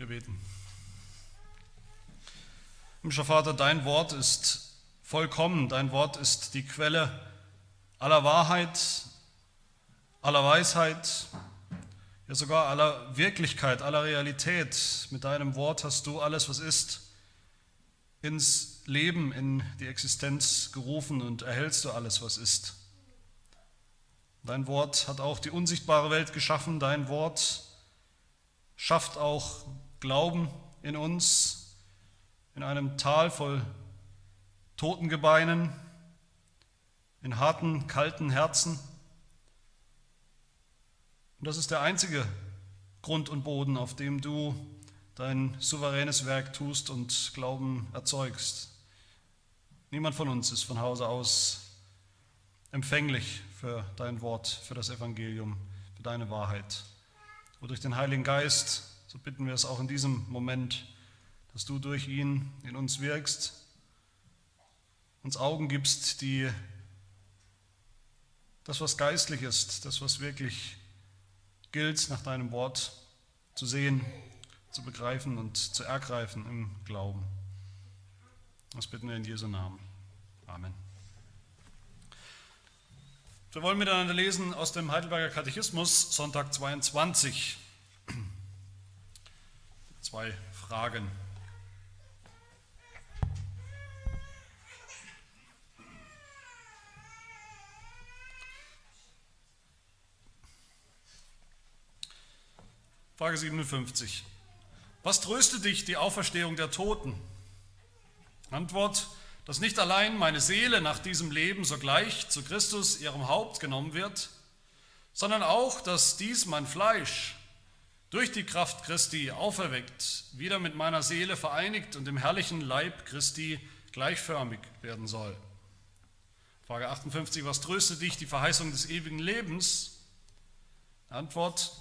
Wir beten. Himmlischer Vater, dein Wort ist vollkommen, dein Wort ist die Quelle aller Wahrheit, aller Weisheit, ja sogar aller Wirklichkeit, aller Realität. Mit deinem Wort hast du alles, was ist, ins Leben, in die Existenz gerufen und erhältst du alles, was ist. Dein Wort hat auch die unsichtbare Welt geschaffen, dein Wort schafft auch Glauben in uns, in einem Tal voll toten Gebeinen, in harten, kalten Herzen. Und das ist der einzige Grund und Boden, auf dem du dein souveränes Werk tust und Glauben erzeugst. Niemand von uns ist von Hause aus empfänglich für dein Wort, für das Evangelium, für deine Wahrheit. Und durch den Heiligen Geist so bitten wir es auch in diesem Moment, dass du durch ihn in uns wirkst, uns Augen gibst, die das, was geistlich ist, das, was wirklich gilt, nach deinem Wort zu sehen, zu begreifen und zu ergreifen im Glauben. Das bitten wir in Jesu Namen. Amen. Wir wollen miteinander lesen aus dem Heidelberger Katechismus, Sonntag 22 zwei Fragen. Frage 57. Was tröstet dich die Auferstehung der Toten? Antwort, dass nicht allein meine Seele nach diesem Leben sogleich zu Christus, ihrem Haupt, genommen wird, sondern auch, dass dies mein Fleisch durch die Kraft Christi auferweckt, wieder mit meiner Seele vereinigt und im herrlichen Leib Christi gleichförmig werden soll. Frage 58, was tröstet dich die Verheißung des ewigen Lebens? Antwort,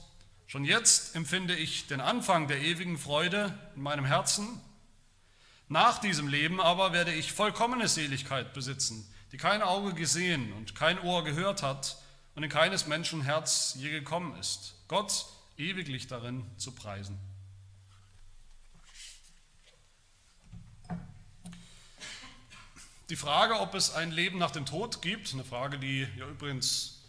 schon jetzt empfinde ich den Anfang der ewigen Freude in meinem Herzen. Nach diesem Leben aber werde ich vollkommene Seligkeit besitzen, die kein Auge gesehen und kein Ohr gehört hat und in keines Menschen Herz je gekommen ist. Gott ewiglich darin zu preisen. Die Frage, ob es ein Leben nach dem Tod gibt, eine Frage, die ja übrigens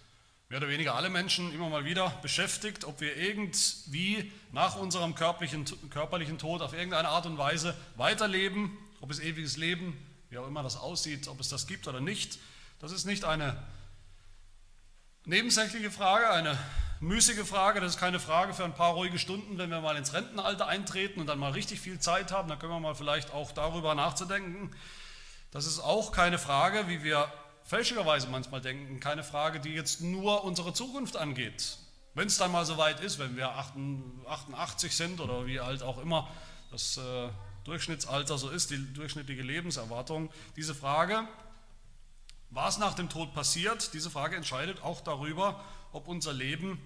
mehr oder weniger alle Menschen immer mal wieder beschäftigt, ob wir irgendwie nach unserem körperlichen, körperlichen Tod auf irgendeine Art und Weise weiterleben, ob es ewiges Leben, wie auch immer das aussieht, ob es das gibt oder nicht. Das ist nicht eine nebensächliche Frage, eine müßige Frage, das ist keine Frage für ein paar ruhige Stunden, wenn wir mal ins Rentenalter eintreten und dann mal richtig viel Zeit haben, dann können wir mal vielleicht auch darüber nachzudenken. Das ist auch keine Frage, wie wir fälschlicherweise manchmal denken, keine Frage, die jetzt nur unsere Zukunft angeht. Wenn es dann mal so weit ist, wenn wir 88 sind oder wie alt auch immer das äh, Durchschnittsalter so ist, die durchschnittliche Lebenserwartung, diese Frage, was nach dem Tod passiert, diese Frage entscheidet auch darüber, ob unser Leben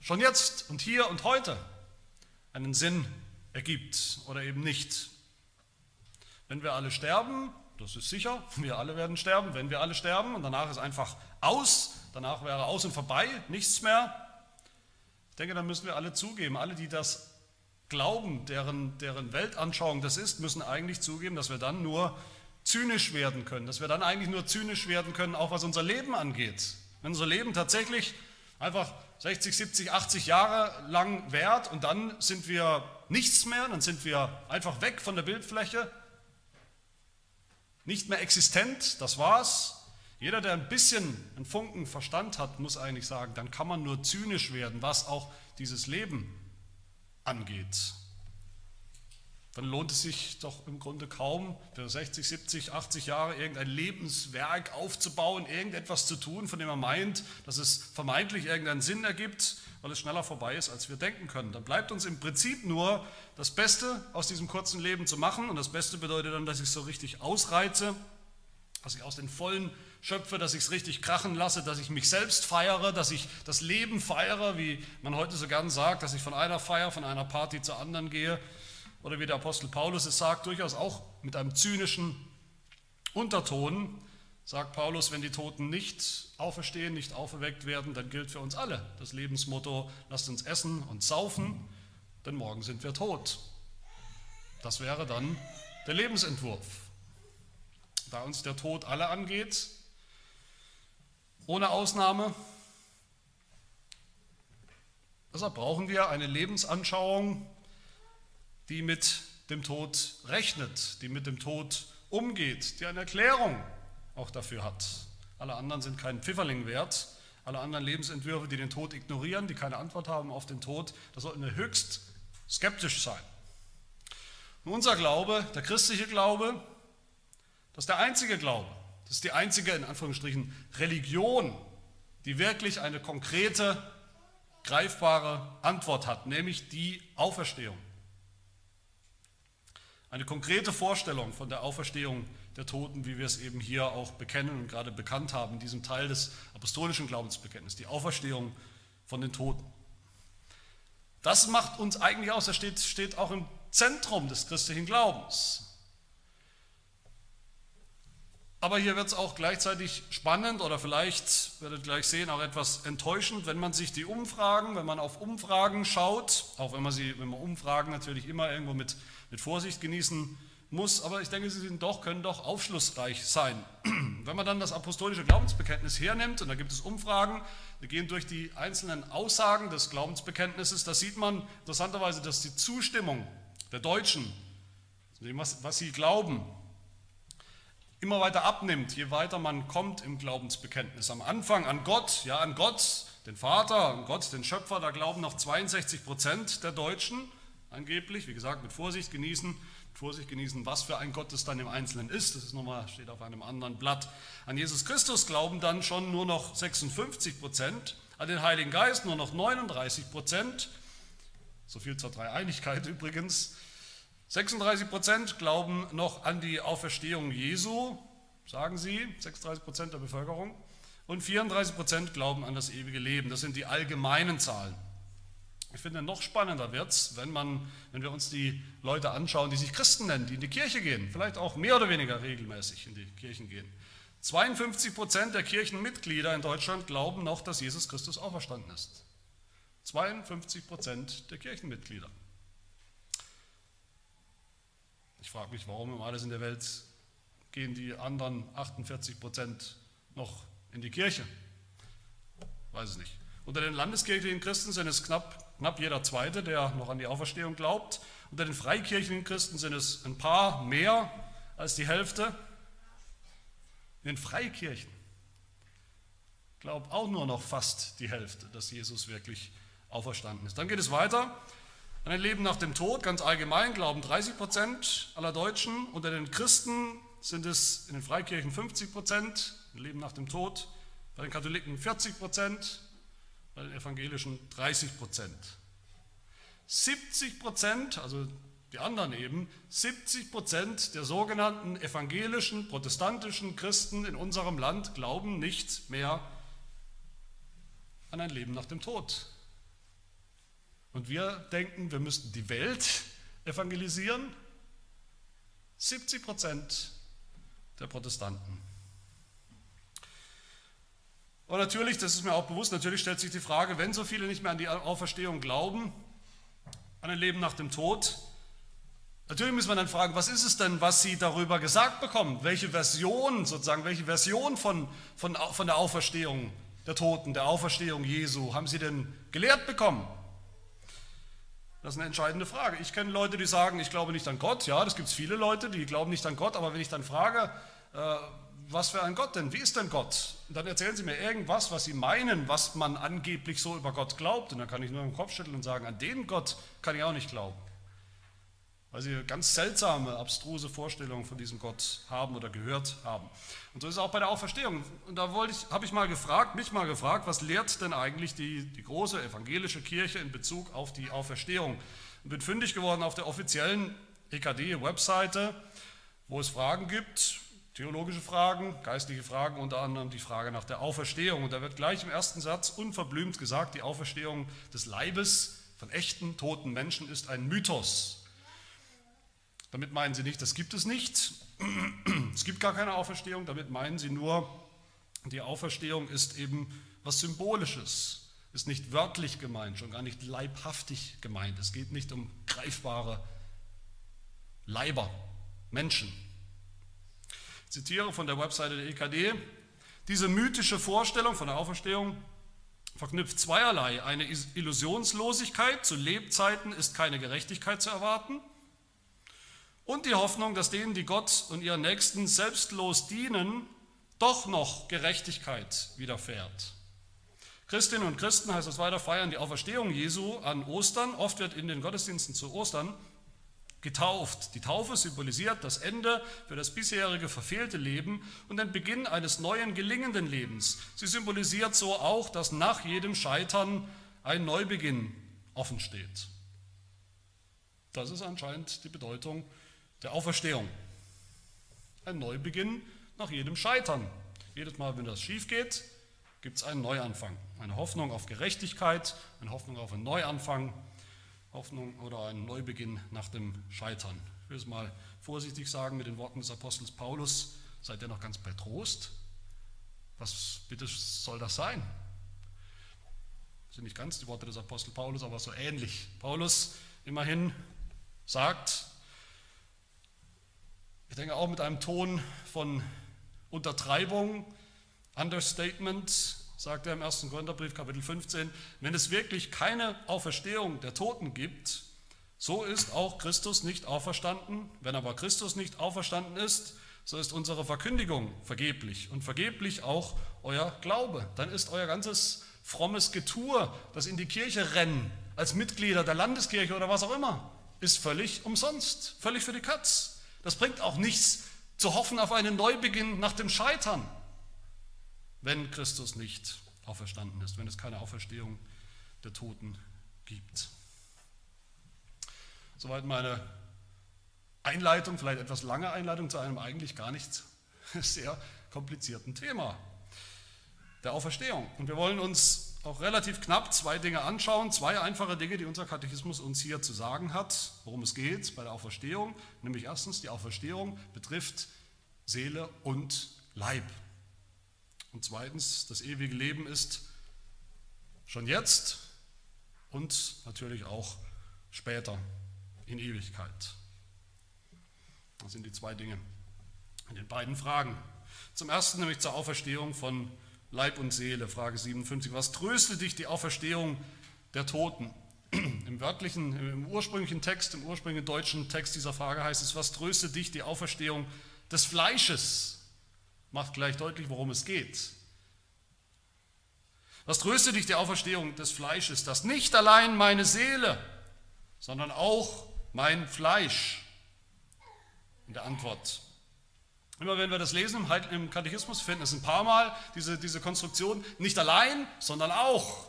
schon jetzt und hier und heute einen Sinn ergibt oder eben nicht. Wenn wir alle sterben, das ist sicher, wir alle werden sterben, wenn wir alle sterben und danach ist einfach aus, danach wäre aus und vorbei, nichts mehr. Ich denke, dann müssen wir alle zugeben, alle, die das glauben, deren, deren Weltanschauung das ist, müssen eigentlich zugeben, dass wir dann nur zynisch werden können, dass wir dann eigentlich nur zynisch werden können, auch was unser Leben angeht. Wenn unser Leben tatsächlich einfach 60, 70, 80 Jahre lang währt und dann sind wir nichts mehr, dann sind wir einfach weg von der Bildfläche, nicht mehr existent, das war's. Jeder, der ein bisschen einen Funken Verstand hat, muss eigentlich sagen, dann kann man nur zynisch werden, was auch dieses Leben angeht dann lohnt es sich doch im Grunde kaum, für 60, 70, 80 Jahre irgendein Lebenswerk aufzubauen, irgendetwas zu tun, von dem man meint, dass es vermeintlich irgendeinen Sinn ergibt, weil es schneller vorbei ist, als wir denken können. Dann bleibt uns im Prinzip nur das Beste aus diesem kurzen Leben zu machen. Und das Beste bedeutet dann, dass ich es so richtig ausreize, dass ich aus den Vollen schöpfe, dass ich es richtig krachen lasse, dass ich mich selbst feiere, dass ich das Leben feiere, wie man heute so gern sagt, dass ich von einer Feier, von einer Party zur anderen gehe oder wie der Apostel Paulus es sagt, durchaus auch mit einem zynischen Unterton, sagt Paulus, wenn die Toten nicht auferstehen, nicht auferweckt werden, dann gilt für uns alle das Lebensmotto, lasst uns essen und saufen denn morgen sind wir tot. Das wäre dann der Lebensentwurf. Da uns der Tod alle angeht, ohne Ausnahme, deshalb brauchen wir eine Lebensanschauung, die mit dem Tod rechnet, die mit dem Tod umgeht, die eine Erklärung auch dafür hat. Alle anderen sind keinen Pfifferling wert. Alle anderen Lebensentwürfe, die den Tod ignorieren, die keine Antwort haben auf den Tod, da sollten wir höchst skeptisch sein. Und unser Glaube, der christliche Glaube, das ist der einzige Glaube, das ist die einzige, in Anführungsstrichen, Religion, die wirklich eine konkrete, greifbare Antwort hat, nämlich die Auferstehung. Eine konkrete Vorstellung von der Auferstehung der Toten, wie wir es eben hier auch bekennen und gerade bekannt haben, in diesem Teil des apostolischen Glaubensbekenntnisses, die Auferstehung von den Toten. Das macht uns eigentlich aus, das steht, steht auch im Zentrum des christlichen Glaubens. Aber hier wird es auch gleichzeitig spannend oder vielleicht, werdet gleich sehen, auch etwas enttäuschend, wenn man sich die Umfragen, wenn man auf Umfragen schaut, auch wenn man sie, wenn man Umfragen natürlich immer irgendwo mit, mit Vorsicht genießen muss, aber ich denke, sie sind doch, können doch aufschlussreich sein. Wenn man dann das apostolische Glaubensbekenntnis hernimmt, und da gibt es Umfragen, wir gehen durch die einzelnen Aussagen des Glaubensbekenntnisses, da sieht man interessanterweise, dass die Zustimmung der Deutschen, was, was sie glauben, immer weiter abnimmt, je weiter man kommt im Glaubensbekenntnis. Am Anfang an Gott, ja an Gott, den Vater, an Gott, den Schöpfer, da glauben noch 62 Prozent der Deutschen angeblich, wie gesagt, mit Vorsicht genießen, Vorsicht genießen, was für ein Gott es dann im Einzelnen ist. Das ist nochmal, steht auf einem anderen Blatt. An Jesus Christus glauben dann schon nur noch 56 Prozent, an den Heiligen Geist nur noch 39 Prozent. So viel zur Dreieinigkeit übrigens. 36 Prozent glauben noch an die Auferstehung Jesu, sagen sie, 36 Prozent der Bevölkerung. Und 34 Prozent glauben an das ewige Leben. Das sind die allgemeinen Zahlen. Ich finde, noch spannender wird es, wenn, wenn wir uns die Leute anschauen, die sich Christen nennen, die in die Kirche gehen, vielleicht auch mehr oder weniger regelmäßig in die Kirchen gehen. 52 Prozent der Kirchenmitglieder in Deutschland glauben noch, dass Jesus Christus auferstanden ist. 52 Prozent der Kirchenmitglieder. Ich frage mich, warum um alles in der Welt gehen die anderen 48 Prozent noch in die Kirche? Weiß es nicht. Unter den landeskirchlichen Christen sind es knapp knapp jeder Zweite, der noch an die Auferstehung glaubt. Unter den freikirchlichen Christen sind es ein paar mehr als die Hälfte. In den Freikirchen glaubt auch nur noch fast die Hälfte, dass Jesus wirklich auferstanden ist. Dann geht es weiter. An ein Leben nach dem Tod, ganz allgemein, glauben 30 Prozent aller Deutschen. Unter den Christen sind es in den Freikirchen 50 Prozent, ein Leben nach dem Tod. Bei den Katholiken 40 Prozent, bei den Evangelischen 30 Prozent. 70 Prozent, also die anderen eben, 70 Prozent der sogenannten evangelischen, protestantischen Christen in unserem Land glauben nicht mehr an ein Leben nach dem Tod. Und wir denken, wir müssten die Welt evangelisieren. 70 Prozent der Protestanten. Und natürlich, das ist mir auch bewusst, natürlich stellt sich die Frage, wenn so viele nicht mehr an die Auferstehung glauben, an ein Leben nach dem Tod, natürlich muss man dann fragen, was ist es denn, was sie darüber gesagt bekommen? Welche Version sozusagen, welche Version von, von, von der Auferstehung der Toten, der Auferstehung Jesu haben sie denn gelehrt bekommen? Das ist eine entscheidende Frage. Ich kenne Leute, die sagen, ich glaube nicht an Gott. Ja, das gibt es viele Leute, die glauben nicht an Gott, aber wenn ich dann frage, äh, was für ein Gott denn? Wie ist denn Gott? Dann erzählen sie mir irgendwas, was sie meinen, was man angeblich so über Gott glaubt. Und dann kann ich nur den Kopf schütteln und sagen, an den Gott kann ich auch nicht glauben. Weil sie ganz seltsame, abstruse Vorstellungen von diesem Gott haben oder gehört haben. Und so ist es auch bei der Auferstehung. Und da ich, habe ich mal gefragt, mich mal gefragt, was lehrt denn eigentlich die, die große evangelische Kirche in Bezug auf die Auferstehung? Und bin fündig geworden auf der offiziellen EKD-Webseite, wo es Fragen gibt Theologische Fragen, geistliche Fragen, unter anderem die Frage nach der Auferstehung. Und da wird gleich im ersten Satz unverblümt gesagt, die Auferstehung des Leibes von echten, toten Menschen ist ein Mythos. Damit meinen sie nicht, das gibt es nicht. Es gibt gar keine Auferstehung. Damit meinen sie nur, die Auferstehung ist eben was Symbolisches, ist nicht wörtlich gemeint, schon gar nicht leibhaftig gemeint. Es geht nicht um greifbare Leiber, Menschen. Ich zitiere von der Webseite der EKD, diese mythische Vorstellung von der Auferstehung verknüpft zweierlei. Eine Illusionslosigkeit, zu Lebzeiten ist keine Gerechtigkeit zu erwarten. Und die Hoffnung, dass denen, die Gott und ihren Nächsten selbstlos dienen, doch noch Gerechtigkeit widerfährt. Christinnen und Christen, heißt es weiter, feiern die Auferstehung Jesu an Ostern. Oft wird in den Gottesdiensten zu Ostern getauft. Die Taufe symbolisiert das Ende für das bisherige verfehlte Leben und den Beginn eines neuen gelingenden Lebens. Sie symbolisiert so auch, dass nach jedem Scheitern ein Neubeginn offen steht. Das ist anscheinend die Bedeutung der Auferstehung. Ein Neubeginn nach jedem Scheitern. Jedes Mal, wenn das schief geht, gibt es einen Neuanfang. Eine Hoffnung auf Gerechtigkeit, eine Hoffnung auf einen Neuanfang Hoffnung oder ein Neubeginn nach dem Scheitern. Ich will es mal vorsichtig sagen mit den Worten des Apostels Paulus, seid ihr noch ganz bei Trost? Was bitte soll das sein? Das sind nicht ganz die Worte des Apostels Paulus, aber so ähnlich. Paulus immerhin sagt, ich denke auch mit einem Ton von Untertreibung, Understatement, sagt er im 1. Korintherbrief, Kapitel 15, wenn es wirklich keine Auferstehung der Toten gibt, so ist auch Christus nicht auferstanden. Wenn aber Christus nicht auferstanden ist, so ist unsere Verkündigung vergeblich und vergeblich auch euer Glaube. Dann ist euer ganzes frommes Getue, das in die Kirche rennen, als Mitglieder der Landeskirche oder was auch immer, ist völlig umsonst, völlig für die Katz. Das bringt auch nichts zu hoffen auf einen Neubeginn nach dem Scheitern wenn Christus nicht auferstanden ist, wenn es keine Auferstehung der Toten gibt. Soweit meine Einleitung, vielleicht etwas lange Einleitung zu einem eigentlich gar nicht sehr komplizierten Thema, der Auferstehung. Und wir wollen uns auch relativ knapp zwei Dinge anschauen, zwei einfache Dinge, die unser Katechismus uns hier zu sagen hat, worum es geht bei der Auferstehung. Nämlich erstens, die Auferstehung betrifft Seele und Leib. Und zweitens, das ewige Leben ist schon jetzt und natürlich auch später in Ewigkeit. Das sind die zwei Dinge in den beiden Fragen. Zum ersten nämlich zur Auferstehung von Leib und Seele, Frage 57. Was tröstet dich die Auferstehung der Toten? Im wörtlichen, im ursprünglichen Text, im ursprünglichen deutschen Text dieser Frage heißt es, was tröstet dich die Auferstehung des Fleisches? macht gleich deutlich, worum es geht. Was tröstet dich die Auferstehung des Fleisches, dass nicht allein meine Seele, sondern auch mein Fleisch? In der Antwort. Immer wenn wir das lesen im Katechismus, finden es ein paar Mal diese, diese Konstruktion, nicht allein, sondern auch.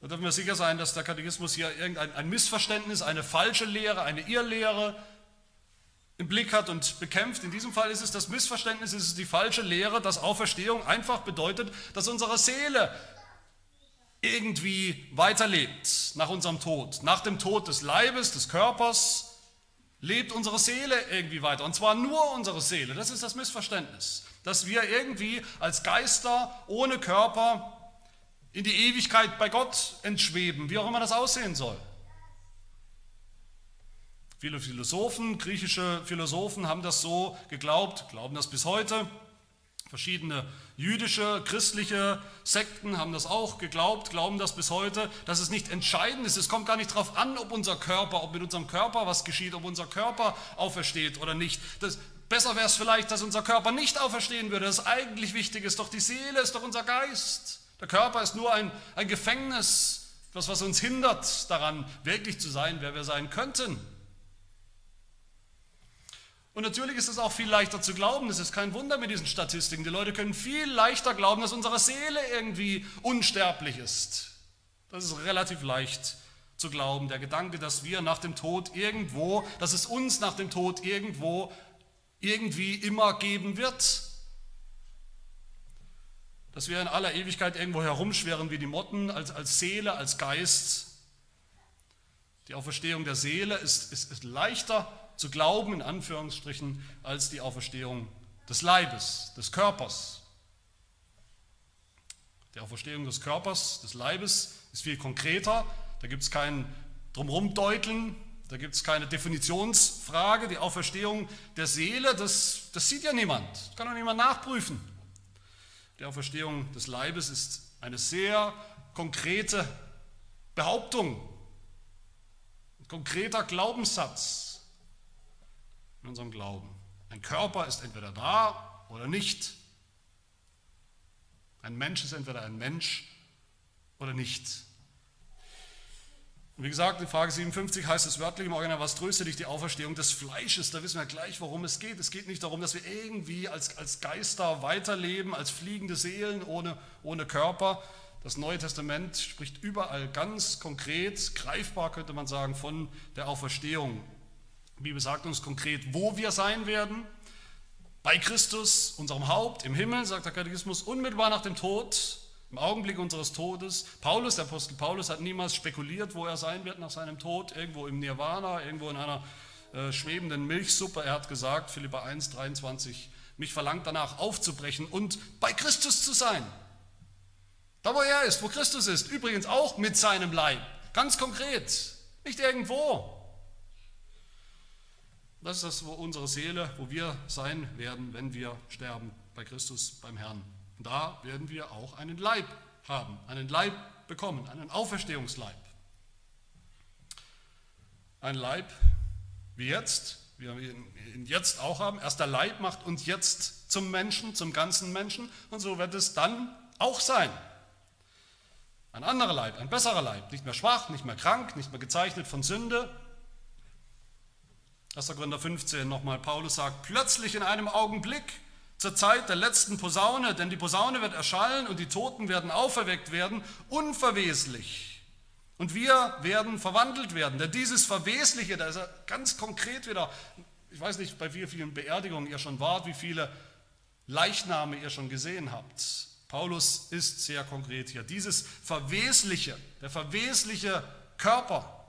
Da dürfen wir sicher sein, dass der Katechismus hier irgendein ein Missverständnis, eine falsche Lehre, eine Irrlehre im Blick hat und bekämpft. In diesem Fall ist es das Missverständnis, ist es die falsche Lehre, dass Auferstehung einfach bedeutet, dass unsere Seele irgendwie weiterlebt nach unserem Tod. Nach dem Tod des Leibes, des Körpers, lebt unsere Seele irgendwie weiter. Und zwar nur unsere Seele. Das ist das Missverständnis. Dass wir irgendwie als Geister ohne Körper in die Ewigkeit bei Gott entschweben, wie auch immer das aussehen soll. Viele Philosophen, griechische Philosophen haben das so geglaubt, glauben das bis heute. Verschiedene jüdische, christliche Sekten haben das auch geglaubt, glauben das bis heute, dass es nicht entscheidend ist. Es kommt gar nicht darauf an, ob unser Körper, ob mit unserem Körper was geschieht, ob unser Körper aufersteht oder nicht. Das, besser wäre es vielleicht, dass unser Körper nicht auferstehen würde. Das eigentlich Wichtige ist doch die Seele, ist doch unser Geist. Der Körper ist nur ein, ein Gefängnis, das, was uns hindert daran, wirklich zu sein, wer wir sein könnten. Und natürlich ist es auch viel leichter zu glauben, das ist kein Wunder mit diesen Statistiken. Die Leute können viel leichter glauben, dass unsere Seele irgendwie unsterblich ist. Das ist relativ leicht zu glauben. Der Gedanke, dass wir nach dem Tod irgendwo, dass es uns nach dem Tod irgendwo irgendwie immer geben wird. Dass wir in aller Ewigkeit irgendwo herumschweren wie die Motten, als, als Seele, als Geist. Die Auferstehung der Seele ist, ist, ist leichter zu glauben, in Anführungsstrichen, als die Auferstehung des Leibes, des Körpers. Die Auferstehung des Körpers, des Leibes ist viel konkreter. Da gibt es kein Drumrumdeuteln, da gibt es keine Definitionsfrage. Die Auferstehung der Seele, das, das sieht ja niemand, das kann auch niemand nachprüfen. Die Auferstehung des Leibes ist eine sehr konkrete Behauptung, ein konkreter Glaubenssatz in unserem Glauben. Ein Körper ist entweder da oder nicht. Ein Mensch ist entweder ein Mensch oder nicht. Und wie gesagt, in Frage 57 heißt es wörtlich im Original, was tröstet dich die Auferstehung des Fleisches? Da wissen wir gleich, worum es geht. Es geht nicht darum, dass wir irgendwie als, als Geister weiterleben, als fliegende Seelen ohne, ohne Körper. Das Neue Testament spricht überall ganz konkret, greifbar könnte man sagen, von der Auferstehung. Die Bibel sagt uns konkret, wo wir sein werden. Bei Christus, unserem Haupt, im Himmel, sagt der Katechismus, unmittelbar nach dem Tod, im Augenblick unseres Todes. Paulus, der Apostel Paulus, hat niemals spekuliert, wo er sein wird nach seinem Tod, irgendwo im Nirvana, irgendwo in einer äh, schwebenden Milchsuppe. Er hat gesagt, Philippa 1, 23, mich verlangt danach aufzubrechen und bei Christus zu sein. Da, wo er ist, wo Christus ist, übrigens auch mit seinem Leib, ganz konkret, nicht irgendwo. Das ist das, wo unsere Seele, wo wir sein werden, wenn wir sterben bei Christus, beim Herrn. Und da werden wir auch einen Leib haben, einen Leib bekommen, einen Auferstehungsleib. Ein Leib wie jetzt, wie wir ihn jetzt auch haben. Erst der Leib macht uns jetzt zum Menschen, zum ganzen Menschen. Und so wird es dann auch sein. Ein anderer Leib, ein besserer Leib, nicht mehr schwach, nicht mehr krank, nicht mehr gezeichnet von Sünde, 1. Korinther 15 nochmal, Paulus sagt, plötzlich in einem Augenblick zur Zeit der letzten Posaune, denn die Posaune wird erschallen und die Toten werden auferweckt werden, unverweslich. Und wir werden verwandelt werden. Denn dieses Verwesliche, da ist er ganz konkret wieder, ich weiß nicht, bei wie vielen Beerdigungen ihr schon wart, wie viele Leichname ihr schon gesehen habt. Paulus ist sehr konkret hier. Dieses Verwesliche, der verwesliche Körper,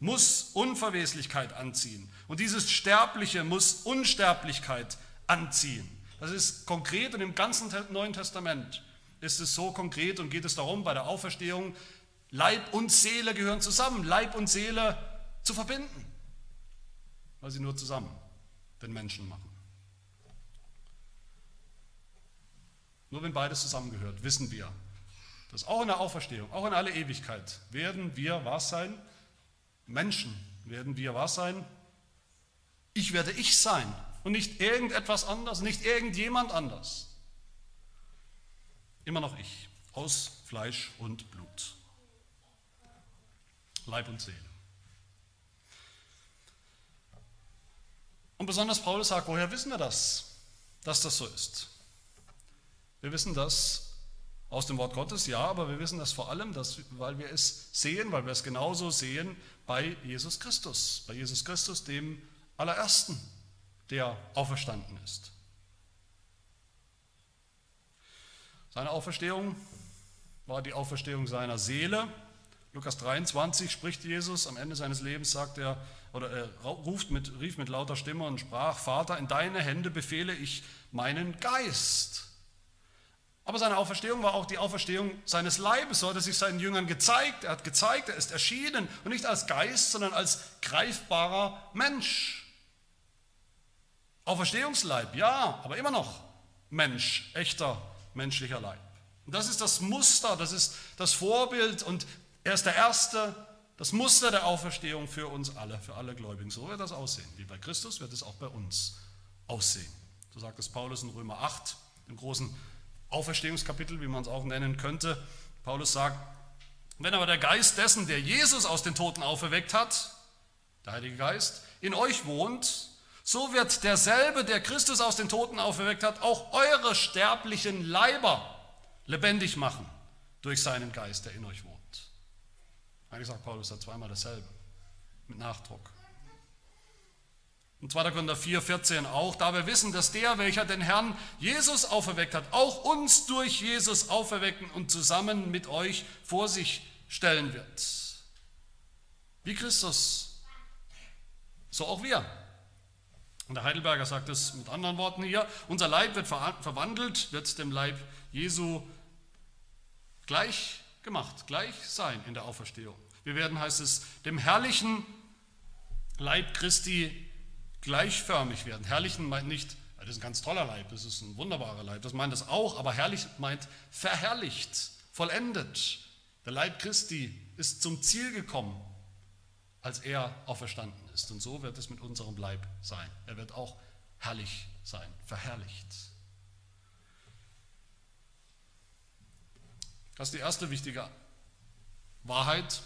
muss Unverweslichkeit anziehen. Und dieses Sterbliche muss Unsterblichkeit anziehen. Das ist konkret und im ganzen Neuen Testament ist es so konkret und geht es darum, bei der Auferstehung, Leib und Seele gehören zusammen, Leib und Seele zu verbinden, weil sie nur zusammen den Menschen machen. Nur wenn beides zusammengehört, wissen wir, dass auch in der Auferstehung, auch in alle Ewigkeit, werden wir was sein? Menschen werden wir was sein? Ich werde ich sein und nicht irgendetwas anderes, nicht irgendjemand anders. Immer noch ich, aus Fleisch und Blut, Leib und Seele. Und besonders Paulus sagt, woher wissen wir das, dass das so ist? Wir wissen das aus dem Wort Gottes, ja, aber wir wissen das vor allem, dass, weil wir es sehen, weil wir es genauso sehen bei Jesus Christus, bei Jesus Christus, dem allerersten, der auferstanden ist. Seine Auferstehung war die Auferstehung seiner Seele. Lukas 23 spricht Jesus am Ende seines Lebens, sagt er, oder er ruft mit, rief mit lauter Stimme und sprach: Vater, in deine Hände befehle ich meinen Geist. Aber seine Auferstehung war auch die Auferstehung seines Leibes. So hat er sich seinen Jüngern gezeigt. Er hat gezeigt, er ist erschienen und nicht als Geist, sondern als greifbarer Mensch. Auferstehungsleib, ja, aber immer noch Mensch, echter menschlicher Leib. Und das ist das Muster, das ist das Vorbild und er ist der Erste, das Muster der Auferstehung für uns alle, für alle Gläubigen. So wird das aussehen. Wie bei Christus wird es auch bei uns aussehen. So sagt es Paulus in Römer 8, im großen Auferstehungskapitel, wie man es auch nennen könnte. Paulus sagt, wenn aber der Geist dessen, der Jesus aus den Toten auferweckt hat, der Heilige Geist, in euch wohnt, so wird derselbe, der Christus aus den Toten auferweckt hat, auch eure sterblichen Leiber lebendig machen durch seinen Geist, der in euch wohnt. Eigentlich sagt Paulus da zweimal dasselbe, mit Nachdruck. Und 2. Korinther 4, 14 auch, da wir wissen, dass der, welcher den Herrn Jesus auferweckt hat, auch uns durch Jesus auferwecken und zusammen mit euch vor sich stellen wird. Wie Christus, so auch wir. Und der Heidelberger sagt es mit anderen Worten hier, unser Leib wird verwandelt, wird dem Leib Jesu gleich gemacht, gleich sein in der Auferstehung. Wir werden, heißt es, dem herrlichen Leib Christi gleichförmig werden. Herrlichen meint nicht, das ist ein ganz toller Leib, das ist ein wunderbarer Leib, das meint das auch, aber herrlich meint verherrlicht, vollendet. Der Leib Christi ist zum Ziel gekommen, als er auferstanden ist. Und so wird es mit unserem Leib sein. Er wird auch herrlich sein, verherrlicht. Das ist die erste wichtige Wahrheit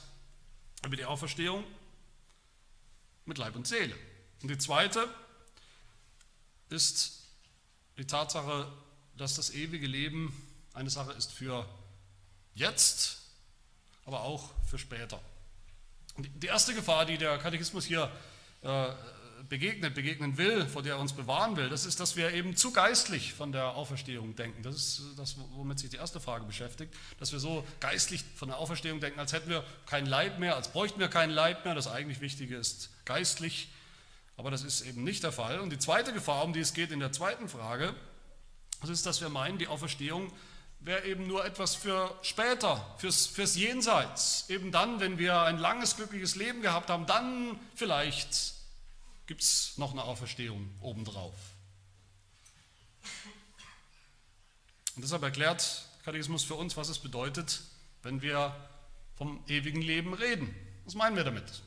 über die Auferstehung mit Leib und Seele. Und die zweite ist die Tatsache, dass das ewige Leben eine Sache ist für jetzt, aber auch für später. Und die erste Gefahr, die der Katechismus hier äh, begegnet, begegnen will, vor der er uns bewahren will, das ist, dass wir eben zu geistlich von der Auferstehung denken. Das ist das, womit sich die erste Frage beschäftigt, dass wir so geistlich von der Auferstehung denken, als hätten wir kein Leib mehr, als bräuchten wir kein Leib mehr. Das eigentlich Wichtige ist geistlich, aber das ist eben nicht der Fall. Und die zweite Gefahr, um die es geht in der zweiten Frage, das ist, dass wir meinen, die Auferstehung wäre eben nur etwas für später, fürs, fürs Jenseits. Eben dann, wenn wir ein langes, glückliches Leben gehabt haben, dann vielleicht gibt es noch eine Auferstehung obendrauf. Und deshalb erklärt Katechismus für uns, was es bedeutet, wenn wir vom ewigen Leben reden. Was meinen wir damit?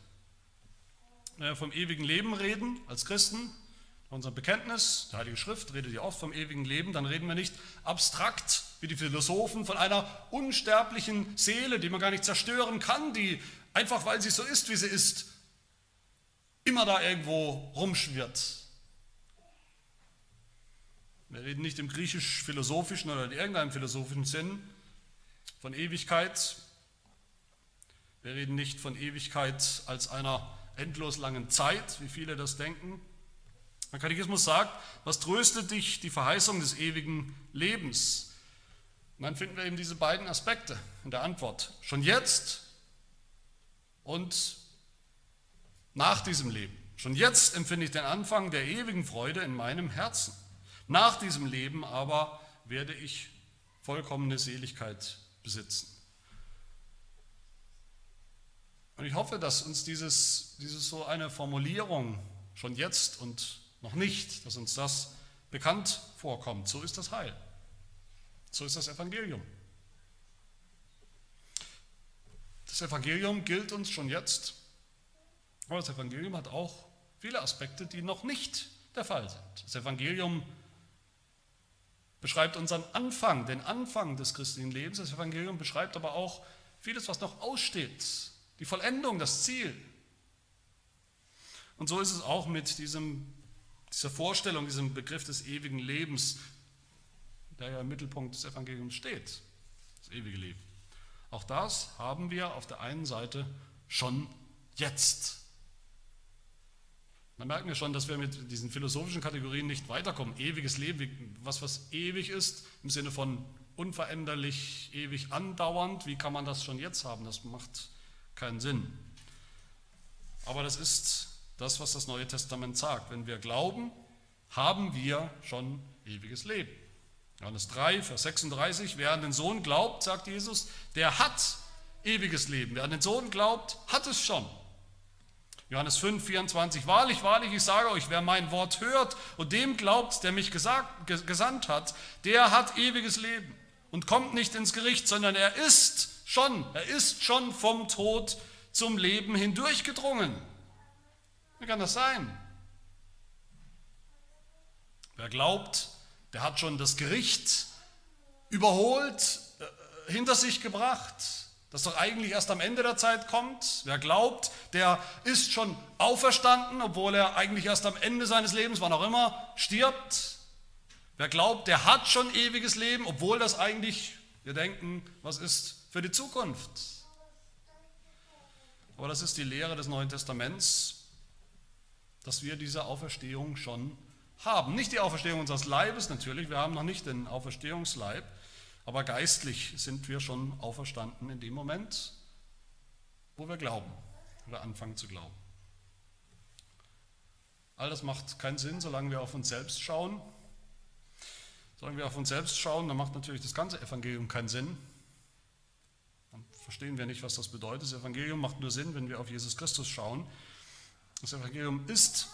Wir vom ewigen Leben reden als Christen, unser Bekenntnis, die Heilige Schrift redet ja oft vom ewigen Leben, dann reden wir nicht abstrakt wie die Philosophen von einer unsterblichen Seele, die man gar nicht zerstören kann, die einfach weil sie so ist, wie sie ist, immer da irgendwo rumschwirrt. Wir reden nicht im griechisch-philosophischen oder in irgendeinem philosophischen Sinn von Ewigkeit. Wir reden nicht von Ewigkeit als einer endlos langen Zeit, wie viele das denken. Der Katechismus sagt, was tröstet dich die Verheißung des ewigen Lebens? Und dann finden wir eben diese beiden Aspekte in der Antwort. Schon jetzt und nach diesem Leben. Schon jetzt empfinde ich den Anfang der ewigen Freude in meinem Herzen. Nach diesem Leben aber werde ich vollkommene Seligkeit besitzen. Und ich hoffe, dass uns dieses, dieses so eine Formulierung schon jetzt und noch nicht, dass uns das bekannt vorkommt. So ist das Heil. So ist das Evangelium. Das Evangelium gilt uns schon jetzt aber das Evangelium hat auch viele Aspekte, die noch nicht der Fall sind. Das Evangelium beschreibt unseren Anfang, den Anfang des christlichen Lebens. Das Evangelium beschreibt aber auch vieles, was noch aussteht, die Vollendung, das Ziel. Und so ist es auch mit diesem, dieser Vorstellung, diesem Begriff des ewigen Lebens, der ja im Mittelpunkt des Evangeliums steht, das ewige Leben. Auch das haben wir auf der einen Seite schon jetzt. Dann merken wir schon, dass wir mit diesen philosophischen Kategorien nicht weiterkommen. Ewiges Leben, was was ewig ist, im Sinne von unveränderlich, ewig andauernd, wie kann man das schon jetzt haben? Das macht keinen Sinn. Aber das ist das, was das Neue Testament sagt. Wenn wir glauben, haben wir schon ewiges Leben. Johannes 3, Vers 36, wer an den Sohn glaubt, sagt Jesus, der hat ewiges Leben. Wer an den Sohn glaubt, hat es schon. Johannes 5, 24, wahrlich, wahrlich, ich sage euch, wer mein Wort hört und dem glaubt, der mich gesagt, gesandt hat, der hat ewiges Leben und kommt nicht ins Gericht, sondern er ist schon, er ist schon vom Tod zum Leben hindurchgedrungen. Wie kann das sein? Wer glaubt, der hat schon das Gericht überholt, äh, hinter sich gebracht das doch eigentlich erst am Ende der Zeit kommt. Wer glaubt, der ist schon auferstanden, obwohl er eigentlich erst am Ende seines Lebens, wann auch immer, stirbt. Wer glaubt, der hat schon ewiges Leben, obwohl das eigentlich, wir denken, was ist für die Zukunft. Aber das ist die Lehre des Neuen Testaments, dass wir diese Auferstehung schon haben. Nicht die Auferstehung unseres Leibes natürlich, wir haben noch nicht den Auferstehungsleib, aber geistlich sind wir schon auferstanden in dem Moment, wo wir glauben oder anfangen zu glauben. All das macht keinen Sinn, solange wir auf uns selbst schauen. Solange wir auf uns selbst schauen, dann macht natürlich das ganze Evangelium keinen Sinn. Verstehen wir nicht, was das bedeutet. Das Evangelium macht nur Sinn, wenn wir auf Jesus Christus schauen. Das Evangelium ist,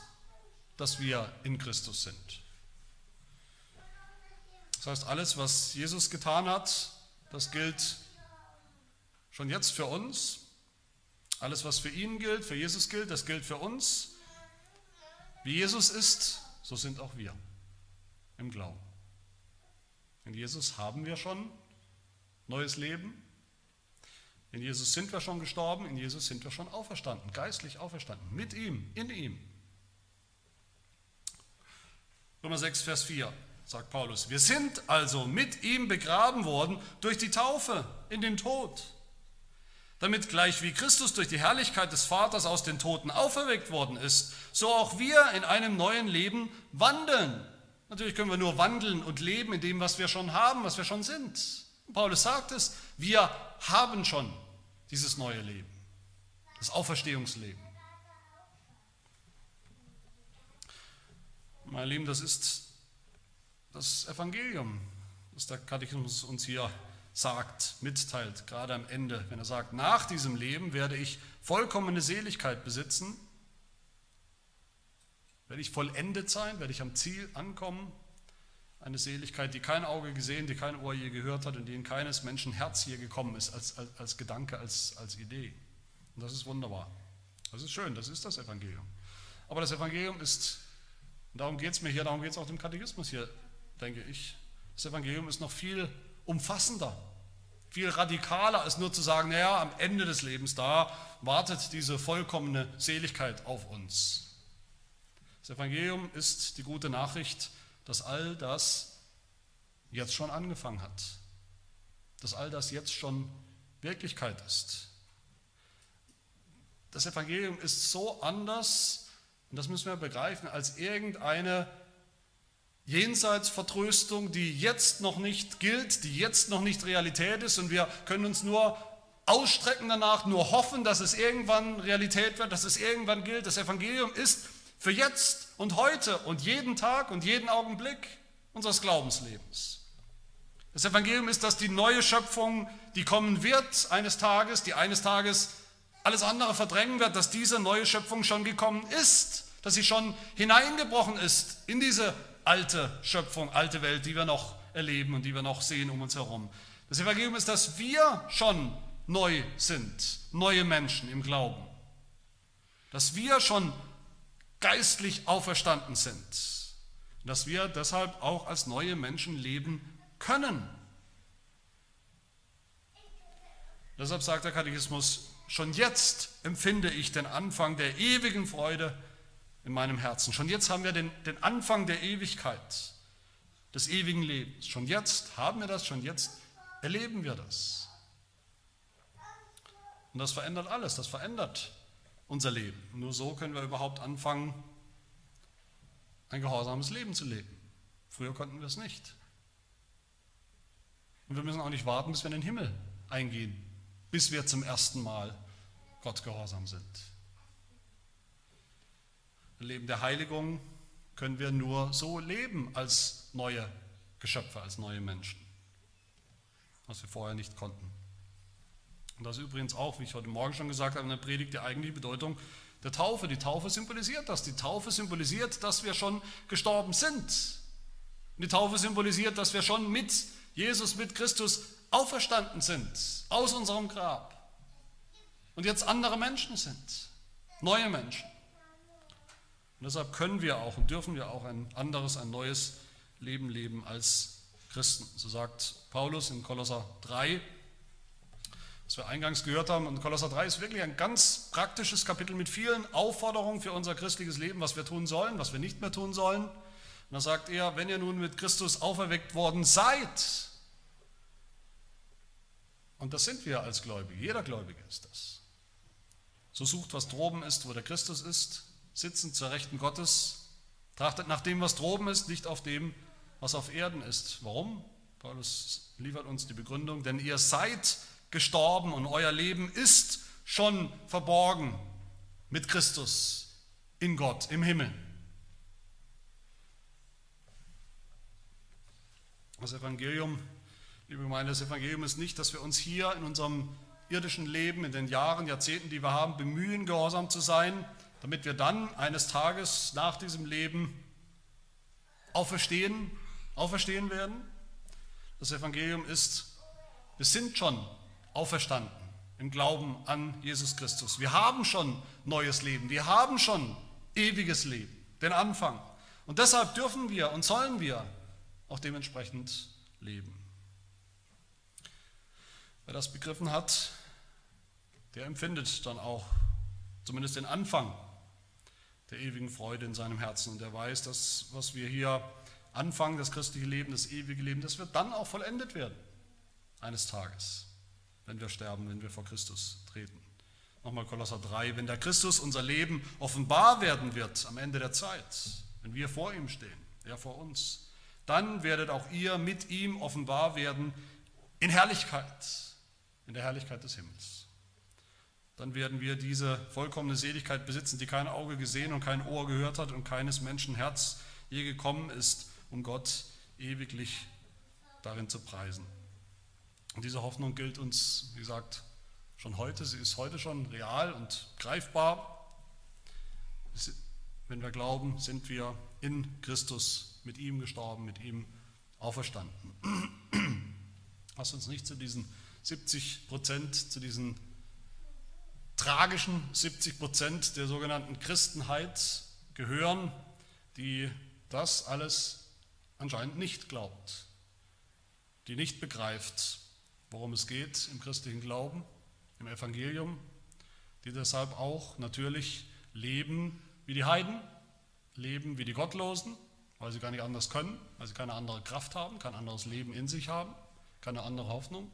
dass wir in Christus sind. Das heißt, alles, was Jesus getan hat, das gilt schon jetzt für uns. Alles, was für ihn gilt, für Jesus gilt, das gilt für uns. Wie Jesus ist, so sind auch wir im Glauben. In Jesus haben wir schon neues Leben. In Jesus sind wir schon gestorben, in Jesus sind wir schon auferstanden, geistlich auferstanden, mit ihm, in ihm. Römer 6, Vers 4 sagt Paulus, wir sind also mit ihm begraben worden durch die Taufe in den Tod, damit gleich wie Christus durch die Herrlichkeit des Vaters aus den Toten auferweckt worden ist, so auch wir in einem neuen Leben wandeln. Natürlich können wir nur wandeln und leben in dem, was wir schon haben, was wir schon sind. Paulus sagt es, wir haben schon dieses neue Leben, das Auferstehungsleben. Meine Lieben, das ist das Evangelium, das der Katechismus uns hier sagt, mitteilt, gerade am Ende, wenn er sagt, nach diesem Leben werde ich vollkommene Seligkeit besitzen, werde ich vollendet sein, werde ich am Ziel ankommen, eine Seligkeit, die kein Auge gesehen, die kein Ohr je gehört hat und die in keines Menschen Herz je gekommen ist, als, als, als Gedanke, als, als Idee. Und das ist wunderbar. Das ist schön, das ist das Evangelium. Aber das Evangelium ist, darum geht es mir hier, darum geht es auch dem Katechismus hier, denke ich, das Evangelium ist noch viel umfassender, viel radikaler, als nur zu sagen, naja, am Ende des Lebens, da wartet diese vollkommene Seligkeit auf uns. Das Evangelium ist die gute Nachricht, dass all das jetzt schon angefangen hat, dass all das jetzt schon Wirklichkeit ist. Das Evangelium ist so anders, und das müssen wir begreifen, als irgendeine Jenseitsvertröstung, die jetzt noch nicht gilt, die jetzt noch nicht Realität ist und wir können uns nur ausstrecken danach, nur hoffen, dass es irgendwann Realität wird, dass es irgendwann gilt. Das Evangelium ist für jetzt und heute und jeden Tag und jeden Augenblick unseres Glaubenslebens. Das Evangelium ist, dass die neue Schöpfung, die kommen wird eines Tages, die eines Tages alles andere verdrängen wird, dass diese neue Schöpfung schon gekommen ist, dass sie schon hineingebrochen ist in diese alte Schöpfung, alte Welt, die wir noch erleben und die wir noch sehen um uns herum. Das Evangelium ist, dass wir schon neu sind, neue Menschen im Glauben. Dass wir schon geistlich auferstanden sind. Dass wir deshalb auch als neue Menschen leben können. Deshalb sagt der Katechismus, schon jetzt empfinde ich den Anfang der ewigen Freude in meinem Herzen. Schon jetzt haben wir den, den Anfang der Ewigkeit, des ewigen Lebens. Schon jetzt haben wir das, schon jetzt erleben wir das. Und das verändert alles, das verändert unser Leben. Nur so können wir überhaupt anfangen, ein gehorsames Leben zu leben. Früher konnten wir es nicht. Und wir müssen auch nicht warten, bis wir in den Himmel eingehen, bis wir zum ersten Mal Gott gehorsam sind. Im Leben der Heiligung können wir nur so leben als neue Geschöpfe, als neue Menschen, was wir vorher nicht konnten. Und das ist übrigens auch, wie ich heute Morgen schon gesagt habe, in der Predigt die eigentliche Bedeutung der Taufe. Die Taufe symbolisiert das. Die Taufe symbolisiert, dass wir schon gestorben sind. Und die Taufe symbolisiert, dass wir schon mit Jesus, mit Christus auferstanden sind aus unserem Grab und jetzt andere Menschen sind, neue Menschen. Und deshalb können wir auch und dürfen wir auch ein anderes, ein neues Leben leben als Christen. So sagt Paulus in Kolosser 3, was wir eingangs gehört haben. Und Kolosser 3 ist wirklich ein ganz praktisches Kapitel mit vielen Aufforderungen für unser christliches Leben, was wir tun sollen, was wir nicht mehr tun sollen. Und da sagt er, wenn ihr nun mit Christus auferweckt worden seid, und das sind wir als Gläubige, jeder Gläubige ist das. So sucht, was droben ist, wo der Christus ist, sitzend zur Rechten Gottes, trachtet nach dem, was droben ist, nicht auf dem, was auf Erden ist. Warum? Paulus liefert uns die Begründung, denn ihr seid gestorben und euer Leben ist schon verborgen mit Christus in Gott, im Himmel. Das Evangelium, liebe Gemeinde, das Evangelium ist nicht, dass wir uns hier in unserem irdischen Leben, in den Jahren, Jahrzehnten, die wir haben, bemühen, gehorsam zu sein, damit wir dann eines Tages nach diesem Leben auferstehen, auferstehen werden. Das Evangelium ist, wir sind schon auferstanden im Glauben an Jesus Christus. Wir haben schon neues Leben, wir haben schon ewiges Leben, den Anfang. Und deshalb dürfen wir und sollen wir auch dementsprechend leben. Wer das begriffen hat, der empfindet dann auch zumindest den Anfang der ewigen Freude in seinem Herzen und der weiß, dass was wir hier anfangen, das christliche Leben, das ewige Leben, das wird dann auch vollendet werden eines Tages, wenn wir sterben, wenn wir vor Christus treten. Nochmal Kolosser 3, wenn der Christus unser Leben offenbar werden wird am Ende der Zeit, wenn wir vor ihm stehen, er vor uns, dann werdet auch ihr mit ihm offenbar werden in Herrlichkeit, in der Herrlichkeit des Himmels. Dann werden wir diese vollkommene Seligkeit besitzen, die kein Auge gesehen und kein Ohr gehört hat und keines Menschen Herz je gekommen ist, um Gott ewiglich darin zu preisen. Und diese Hoffnung gilt uns, wie gesagt, schon heute. Sie ist heute schon real und greifbar. Wenn wir glauben, sind wir in Christus mit ihm gestorben, mit ihm auferstanden. Lass uns nicht zu diesen 70 Prozent, zu diesen tragischen 70 Prozent der sogenannten Christenheit gehören, die das alles anscheinend nicht glaubt, die nicht begreift, worum es geht im christlichen Glauben, im Evangelium, die deshalb auch natürlich leben wie die Heiden, leben wie die Gottlosen, weil sie gar nicht anders können, weil sie keine andere Kraft haben, kein anderes Leben in sich haben, keine andere Hoffnung.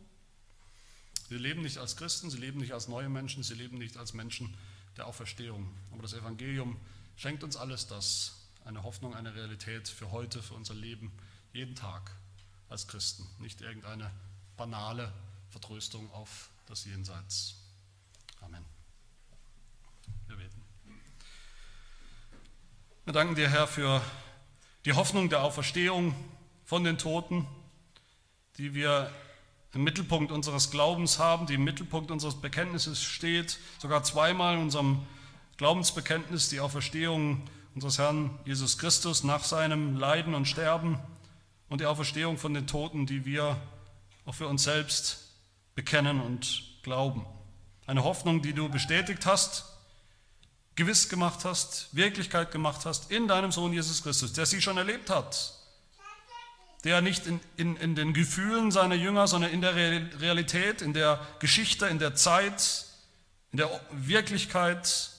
Sie leben nicht als Christen, sie leben nicht als neue Menschen, sie leben nicht als Menschen der Auferstehung. Aber das Evangelium schenkt uns alles das, eine Hoffnung, eine Realität für heute, für unser Leben, jeden Tag als Christen, nicht irgendeine banale Vertröstung auf das Jenseits. Amen. Wir beten. Wir danken dir, Herr, für die Hoffnung der Auferstehung von den Toten, die wir im Mittelpunkt unseres Glaubens haben, die im Mittelpunkt unseres Bekenntnisses steht, sogar zweimal in unserem Glaubensbekenntnis die Auferstehung unseres Herrn Jesus Christus nach seinem Leiden und Sterben und die Auferstehung von den Toten, die wir auch für uns selbst bekennen und glauben. Eine Hoffnung, die du bestätigt hast gewiss gemacht hast, Wirklichkeit gemacht hast in deinem Sohn Jesus Christus, der sie schon erlebt hat, der nicht in, in, in den Gefühlen seiner Jünger, sondern in der Realität, in der Geschichte, in der Zeit, in der Wirklichkeit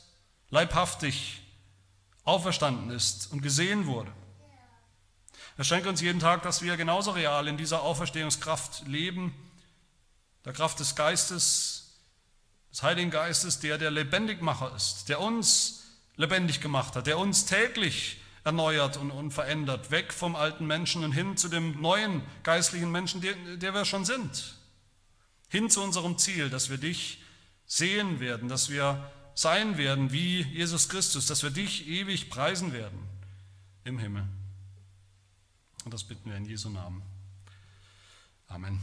leibhaftig auferstanden ist und gesehen wurde. Er schenkt uns jeden Tag, dass wir genauso real in dieser Auferstehungskraft leben, der Kraft des Geistes, des Heiligen Geistes, der der Lebendigmacher ist, der uns lebendig gemacht hat, der uns täglich erneuert und, und verändert, weg vom alten Menschen und hin zu dem neuen geistlichen Menschen, der, der wir schon sind. Hin zu unserem Ziel, dass wir dich sehen werden, dass wir sein werden wie Jesus Christus, dass wir dich ewig preisen werden im Himmel. Und das bitten wir in Jesu Namen. Amen.